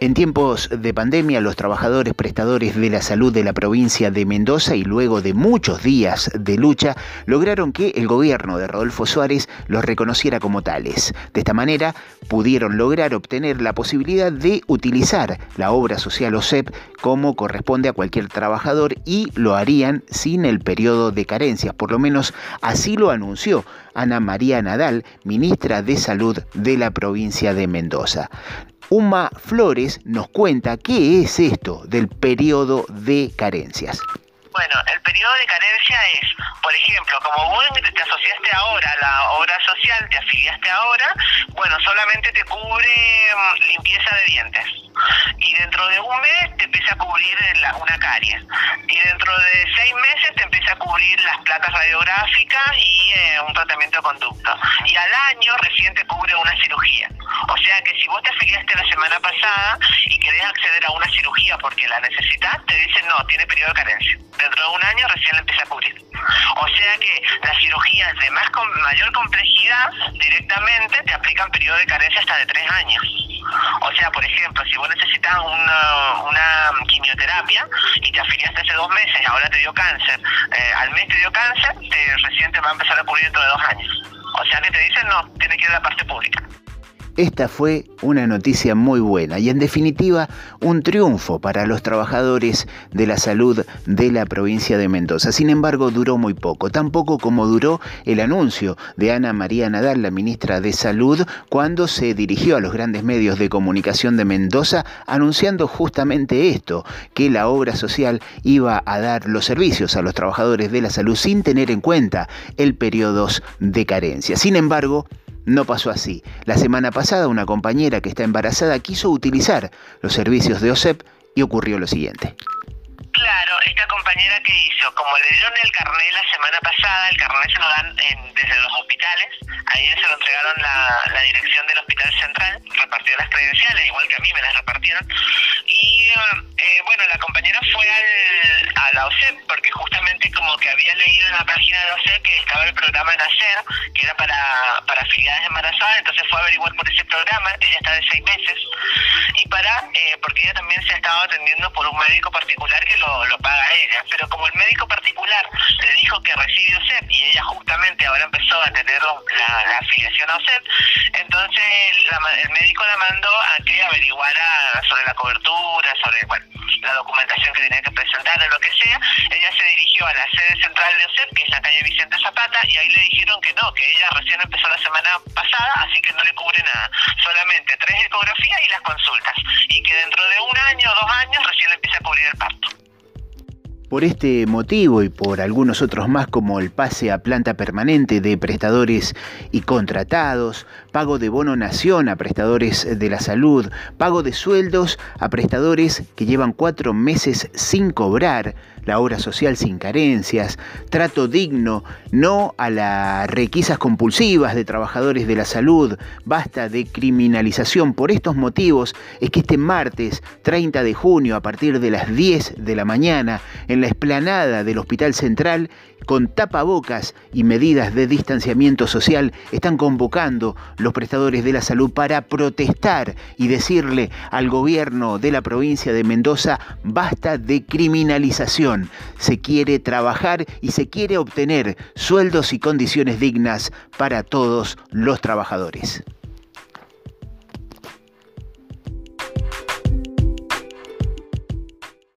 En tiempos de pandemia, los trabajadores prestadores de la salud de la provincia de Mendoza y luego de muchos días de lucha, lograron que el gobierno de Rodolfo Suárez los reconociera como tales. De esta manera, pudieron lograr obtener la posibilidad de utilizar la obra social OSEP como corresponde a cualquier trabajador y lo harían sin el periodo de carencias. Por lo menos así lo anunció Ana María Nadal, ministra de Salud de la provincia de Mendoza. Uma Flores nos cuenta qué es esto del periodo de carencias. Bueno, el periodo de carencia es, por ejemplo, como vos te asociaste ahora a la obra social, te afiliaste ahora, bueno, solamente te cubre mm, limpieza de dientes. Y dentro de un mes te empieza a cubrir una caries. Y dentro de seis meses te empieza a cubrir las placas radiográficas y eh, un tratamiento de conducto. Y al año recién te cubre una cirugía. Que si vos te afiliaste la semana pasada y querés acceder a una cirugía porque la necesitas, te dicen no, tiene periodo de carencia. Dentro de un año recién la empieza a cubrir. O sea que las cirugías de más mayor complejidad directamente te aplican periodo de carencia hasta de tres años. O sea, por ejemplo, si vos necesitas una, una quimioterapia y te afiliaste hace dos meses, ahora te dio cáncer, eh, al mes te dio cáncer, te, recién te va a empezar a cubrir dentro de dos años. O sea que te dicen no, tiene que ir a la parte pública. Esta fue una noticia muy buena y en definitiva un triunfo para los trabajadores de la salud de la provincia de Mendoza. Sin embargo, duró muy poco, tan poco como duró el anuncio de Ana María Nadal, la ministra de Salud, cuando se dirigió a los grandes medios de comunicación de Mendoza anunciando justamente esto, que la obra social iba a dar los servicios a los trabajadores de la salud sin tener en cuenta el periodo de carencia. Sin embargo, no pasó así. La semana pasada una compañera que está embarazada quiso utilizar los servicios de OSEP y ocurrió lo siguiente. Claro, esta compañera que hizo, como le dieron el carnet la semana pasada, el carnet se lo dan desde los hospitales, ahí se lo entregaron la, la dirección del hospital central, repartió las credenciales, igual que a mí me las repartieron, había leído en la página de la OSEP que estaba el programa Nacer, que era para, para afiliadas embarazadas, entonces fue a averiguar por ese programa, ella está de seis meses, y para, eh, porque ella también se ha estado atendiendo por un médico particular que lo, lo paga ella, pero como el médico particular le dijo que recibe OSEP y ella justamente ahora empezó a tener la, afiliación a OSEP, entonces el médico la mandó a que averiguara sobre la cobertura, sobre bueno, la documentación que tenía que presentar o lo que sea, ella se dirigió a la sede central de OSEP, que es la calle Vicente Zapata, y ahí le dijeron que no, que ella recién empezó la semana pasada, así que no le cubre nada, solamente tres ecografías y las consultas, y que dentro de un año o dos años recién empieza a cubrir el parto. Por este motivo y por algunos otros más como el pase a planta permanente de prestadores y contratados, pago de bono nación a prestadores de la salud, pago de sueldos a prestadores que llevan cuatro meses sin cobrar, la obra social sin carencias, trato digno, no a las requisas compulsivas de trabajadores de la salud, basta de criminalización. Por estos motivos es que este martes 30 de junio a partir de las 10 de la mañana en la explanada del Hospital Central con tapabocas y medidas de distanciamiento social están convocando los prestadores de la salud para protestar y decirle al gobierno de la provincia de Mendoza basta de criminalización se quiere trabajar y se quiere obtener sueldos y condiciones dignas para todos los trabajadores.